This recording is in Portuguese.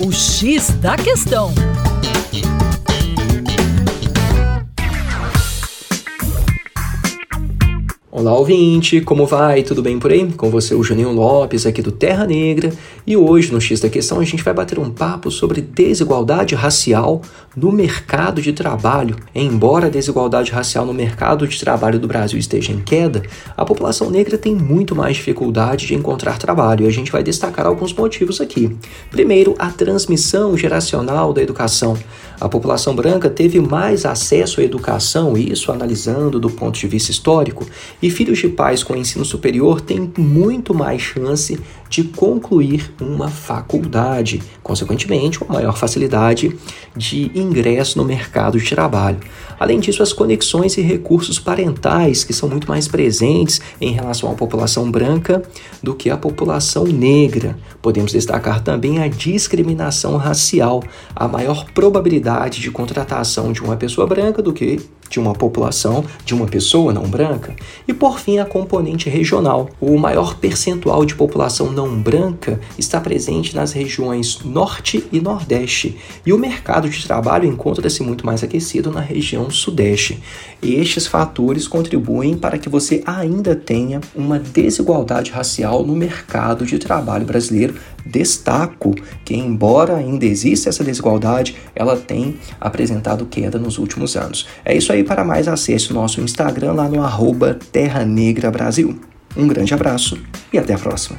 O X da Questão. Olá, ouvinte, como vai? Tudo bem por aí? Com você, o Juninho Lopes, aqui do Terra Negra, e hoje no X da Questão a gente vai bater um papo sobre desigualdade racial no mercado de trabalho. Embora a desigualdade racial no mercado de trabalho do Brasil esteja em queda, a população negra tem muito mais dificuldade de encontrar trabalho e a gente vai destacar alguns motivos aqui. Primeiro, a transmissão geracional da educação. A população branca teve mais acesso à educação, isso analisando do ponto de vista histórico, e filhos de pais com ensino superior têm muito mais chance de concluir uma faculdade, consequentemente, com maior facilidade de ingresso no mercado de trabalho. Além disso, as conexões e recursos parentais, que são muito mais presentes em relação à população branca do que à população negra. Podemos destacar também a discriminação racial, a maior probabilidade de contratação de uma pessoa branca do que de uma população, de uma pessoa não branca. E por fim, a componente regional. O maior percentual de população não branca está presente nas regiões Norte e Nordeste, e o mercado de trabalho encontra-se muito mais aquecido na região Sudeste. E estes fatores contribuem para que você ainda tenha uma desigualdade racial no mercado de trabalho brasileiro. Destaco que, embora ainda exista essa desigualdade, ela tem apresentado queda nos últimos anos. É isso aí, para mais acesse o nosso Instagram lá no arroba Terra Negra Brasil. Um grande abraço e até a próxima.